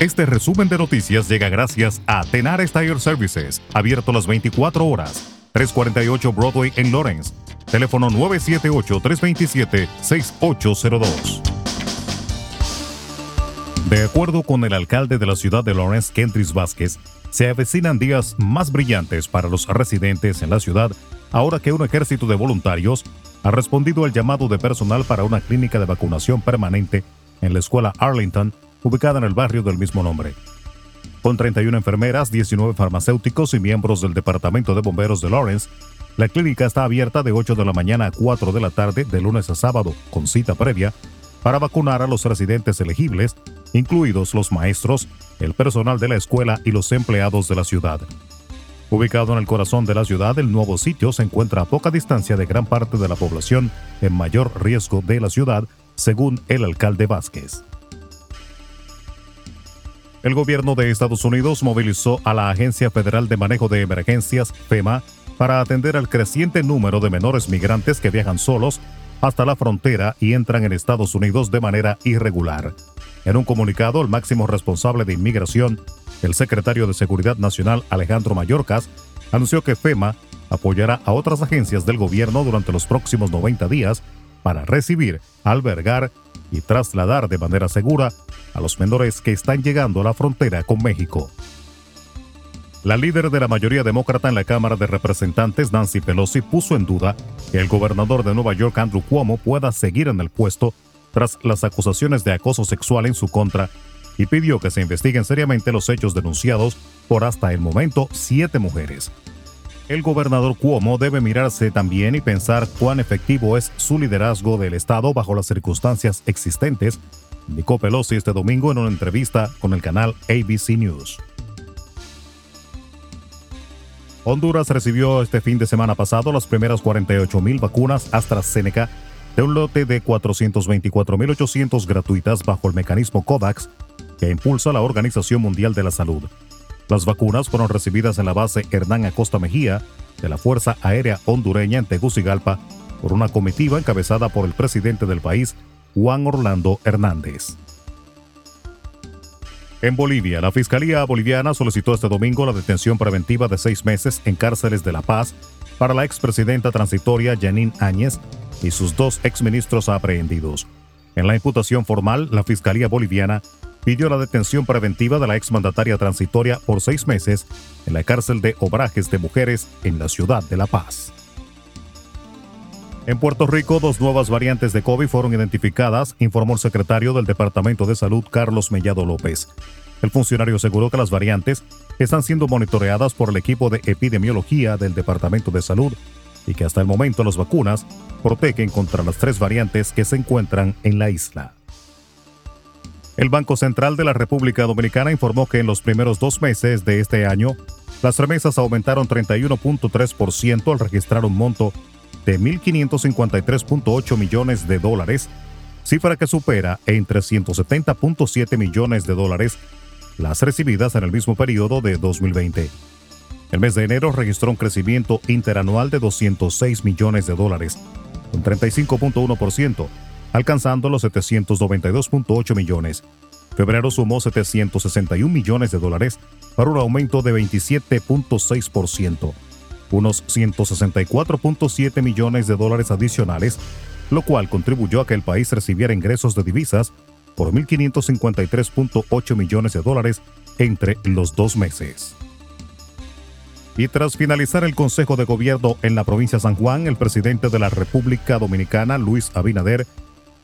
Este resumen de noticias llega gracias a Tenar Tire Services, abierto las 24 horas, 348 Broadway en Lawrence. Teléfono 978-327-6802. De acuerdo con el alcalde de la ciudad de Lawrence, Kentris Vázquez, se avecinan días más brillantes para los residentes en la ciudad ahora que un ejército de voluntarios ha respondido al llamado de personal para una clínica de vacunación permanente en la escuela Arlington ubicada en el barrio del mismo nombre. Con 31 enfermeras, 19 farmacéuticos y miembros del Departamento de Bomberos de Lawrence, la clínica está abierta de 8 de la mañana a 4 de la tarde de lunes a sábado, con cita previa, para vacunar a los residentes elegibles, incluidos los maestros, el personal de la escuela y los empleados de la ciudad. Ubicado en el corazón de la ciudad, el nuevo sitio se encuentra a poca distancia de gran parte de la población en mayor riesgo de la ciudad, según el alcalde Vázquez. El gobierno de Estados Unidos movilizó a la Agencia Federal de Manejo de Emergencias, FEMA, para atender al creciente número de menores migrantes que viajan solos hasta la frontera y entran en Estados Unidos de manera irregular. En un comunicado, el máximo responsable de inmigración, el secretario de Seguridad Nacional Alejandro Mayorkas, anunció que FEMA apoyará a otras agencias del gobierno durante los próximos 90 días para recibir, albergar y trasladar de manera segura a los menores que están llegando a la frontera con México. La líder de la mayoría demócrata en la Cámara de Representantes, Nancy Pelosi, puso en duda que el gobernador de Nueva York, Andrew Cuomo, pueda seguir en el puesto tras las acusaciones de acoso sexual en su contra y pidió que se investiguen seriamente los hechos denunciados por hasta el momento siete mujeres. El gobernador Cuomo debe mirarse también y pensar cuán efectivo es su liderazgo del Estado bajo las circunstancias existentes indicó Pelosi este domingo en una entrevista con el canal ABC News. Honduras recibió este fin de semana pasado las primeras 48.000 vacunas AstraZeneca de un lote de 424.800 gratuitas bajo el mecanismo COVAX que impulsa la Organización Mundial de la Salud. Las vacunas fueron recibidas en la base Hernán Acosta Mejía de la Fuerza Aérea Hondureña en Tegucigalpa por una comitiva encabezada por el presidente del país, Juan Orlando Hernández. En Bolivia, la Fiscalía Boliviana solicitó este domingo la detención preventiva de seis meses en cárceles de La Paz para la expresidenta transitoria Janine Áñez y sus dos exministros aprehendidos. En la imputación formal, la Fiscalía Boliviana pidió la detención preventiva de la exmandataria transitoria por seis meses en la cárcel de Obrajes de Mujeres en la ciudad de La Paz. En Puerto Rico, dos nuevas variantes de COVID fueron identificadas, informó el secretario del Departamento de Salud, Carlos Mellado López. El funcionario aseguró que las variantes están siendo monitoreadas por el equipo de epidemiología del Departamento de Salud y que hasta el momento las vacunas protegen contra las tres variantes que se encuentran en la isla. El Banco Central de la República Dominicana informó que en los primeros dos meses de este año, las remesas aumentaron 31.3% al registrar un monto de 1.553.8 millones de dólares, cifra que supera en 370.7 millones de dólares las recibidas en el mismo periodo de 2020. El mes de enero registró un crecimiento interanual de 206 millones de dólares, un 35.1%, alcanzando los 792.8 millones. Febrero sumó 761 millones de dólares para un aumento de 27.6% unos 164.7 millones de dólares adicionales, lo cual contribuyó a que el país recibiera ingresos de divisas por 1.553.8 millones de dólares entre los dos meses. Y tras finalizar el Consejo de Gobierno en la provincia de San Juan, el presidente de la República Dominicana, Luis Abinader,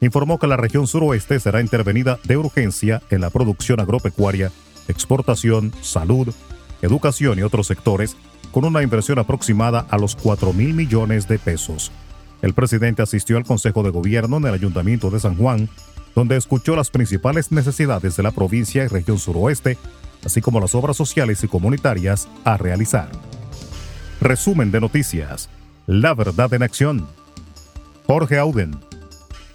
informó que la región suroeste será intervenida de urgencia en la producción agropecuaria, exportación, salud, educación y otros sectores con una inversión aproximada a los 4 mil millones de pesos. El presidente asistió al Consejo de Gobierno en el Ayuntamiento de San Juan, donde escuchó las principales necesidades de la provincia y región suroeste, así como las obras sociales y comunitarias a realizar. Resumen de noticias. La verdad en acción. Jorge Auden.